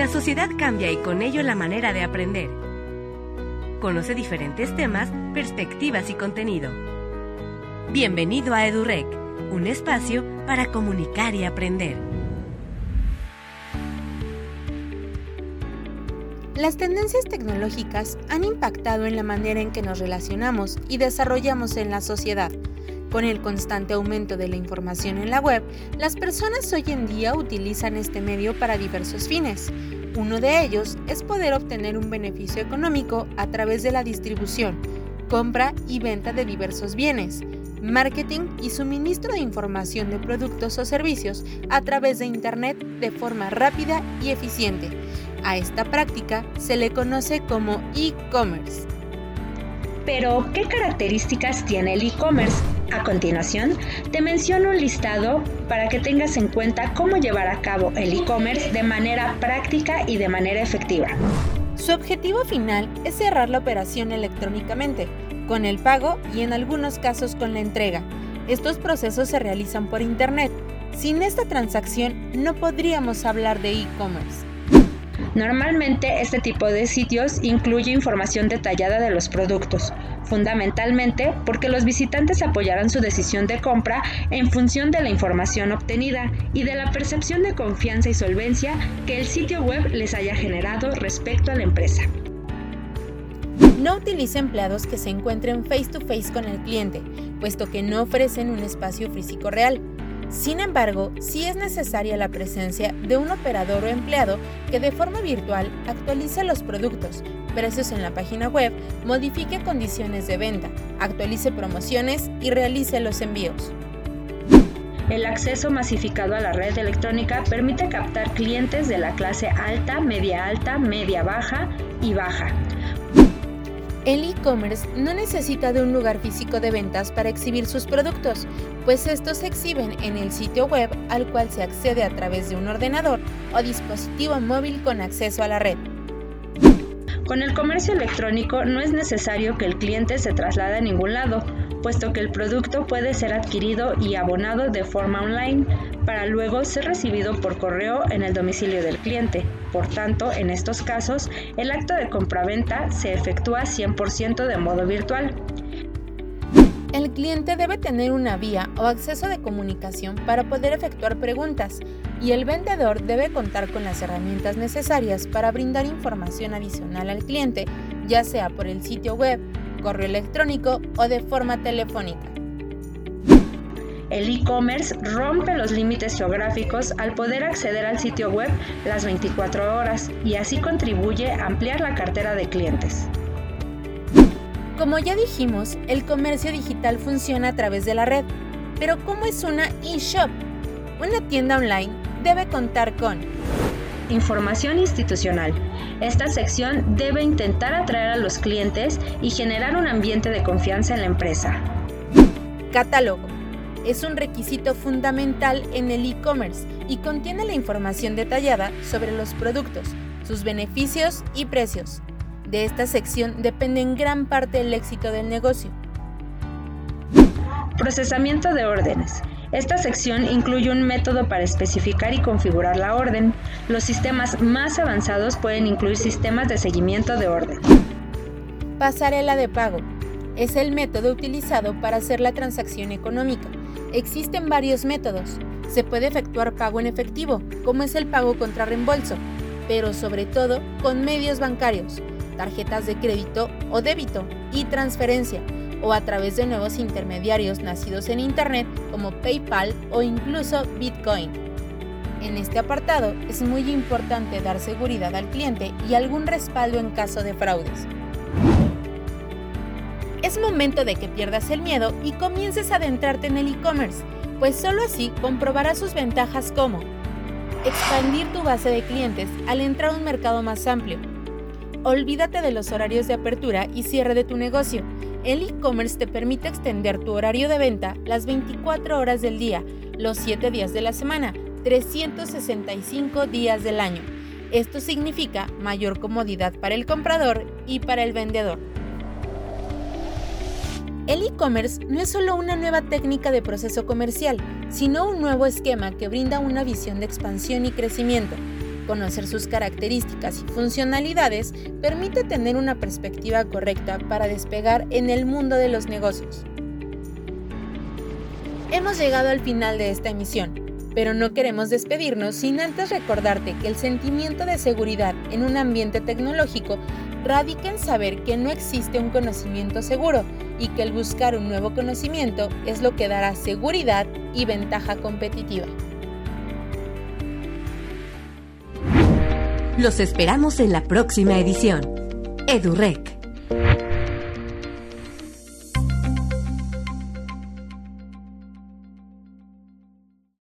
La sociedad cambia y con ello la manera de aprender. Conoce diferentes temas, perspectivas y contenido. Bienvenido a EduRec, un espacio para comunicar y aprender. Las tendencias tecnológicas han impactado en la manera en que nos relacionamos y desarrollamos en la sociedad. Con el constante aumento de la información en la web, las personas hoy en día utilizan este medio para diversos fines. Uno de ellos es poder obtener un beneficio económico a través de la distribución, compra y venta de diversos bienes, marketing y suministro de información de productos o servicios a través de Internet de forma rápida y eficiente. A esta práctica se le conoce como e-commerce. Pero, ¿qué características tiene el e-commerce? A continuación, te menciono un listado para que tengas en cuenta cómo llevar a cabo el e-commerce de manera práctica y de manera efectiva. Su objetivo final es cerrar la operación electrónicamente, con el pago y en algunos casos con la entrega. Estos procesos se realizan por Internet. Sin esta transacción no podríamos hablar de e-commerce. Normalmente este tipo de sitios incluye información detallada de los productos, fundamentalmente porque los visitantes apoyarán su decisión de compra en función de la información obtenida y de la percepción de confianza y solvencia que el sitio web les haya generado respecto a la empresa. No utilice empleados que se encuentren face to face con el cliente, puesto que no ofrecen un espacio físico real. Sin embargo, sí es necesaria la presencia de un operador o empleado que de forma virtual actualice los productos, precios en la página web, modifique condiciones de venta, actualice promociones y realice los envíos. El acceso masificado a la red electrónica permite captar clientes de la clase alta, media alta, media baja y baja el e-commerce no necesita de un lugar físico de ventas para exhibir sus productos, pues estos se exhiben en el sitio web al cual se accede a través de un ordenador o dispositivo móvil con acceso a la red. Con el comercio electrónico no es necesario que el cliente se traslade a ningún lado, puesto que el producto puede ser adquirido y abonado de forma online para luego ser recibido por correo en el domicilio del cliente. Por tanto, en estos casos, el acto de compraventa se efectúa 100% de modo virtual. El cliente debe tener una vía o acceso de comunicación para poder efectuar preguntas y el vendedor debe contar con las herramientas necesarias para brindar información adicional al cliente, ya sea por el sitio web, correo electrónico o de forma telefónica. El e-commerce rompe los límites geográficos al poder acceder al sitio web las 24 horas y así contribuye a ampliar la cartera de clientes. Como ya dijimos, el comercio digital funciona a través de la red. Pero ¿cómo es una e-shop? Una tienda online debe contar con Información institucional. Esta sección debe intentar atraer a los clientes y generar un ambiente de confianza en la empresa. Catálogo. Es un requisito fundamental en el e-commerce y contiene la información detallada sobre los productos, sus beneficios y precios. De esta sección depende en gran parte el éxito del negocio. Procesamiento de órdenes. Esta sección incluye un método para especificar y configurar la orden. Los sistemas más avanzados pueden incluir sistemas de seguimiento de orden. Pasarela de pago. Es el método utilizado para hacer la transacción económica. Existen varios métodos. Se puede efectuar pago en efectivo, como es el pago contra reembolso, pero sobre todo con medios bancarios, tarjetas de crédito o débito y transferencia o a través de nuevos intermediarios nacidos en Internet como PayPal o incluso Bitcoin. En este apartado es muy importante dar seguridad al cliente y algún respaldo en caso de fraudes. Es momento de que pierdas el miedo y comiences a adentrarte en el e-commerce, pues solo así comprobarás sus ventajas como expandir tu base de clientes al entrar a un mercado más amplio. Olvídate de los horarios de apertura y cierre de tu negocio el e-commerce te permite extender tu horario de venta las 24 horas del día, los 7 días de la semana, 365 días del año. Esto significa mayor comodidad para el comprador y para el vendedor. El e-commerce no es solo una nueva técnica de proceso comercial, sino un nuevo esquema que brinda una visión de expansión y crecimiento Conocer sus características y funcionalidades permite tener una perspectiva correcta para despegar en el mundo de los negocios. Hemos llegado al final de esta emisión, pero no queremos despedirnos sin antes recordarte que el sentimiento de seguridad en un ambiente tecnológico radica en saber que no existe un conocimiento seguro y que el buscar un nuevo conocimiento es lo que dará seguridad y ventaja competitiva. Los esperamos en la próxima edición. EduRec.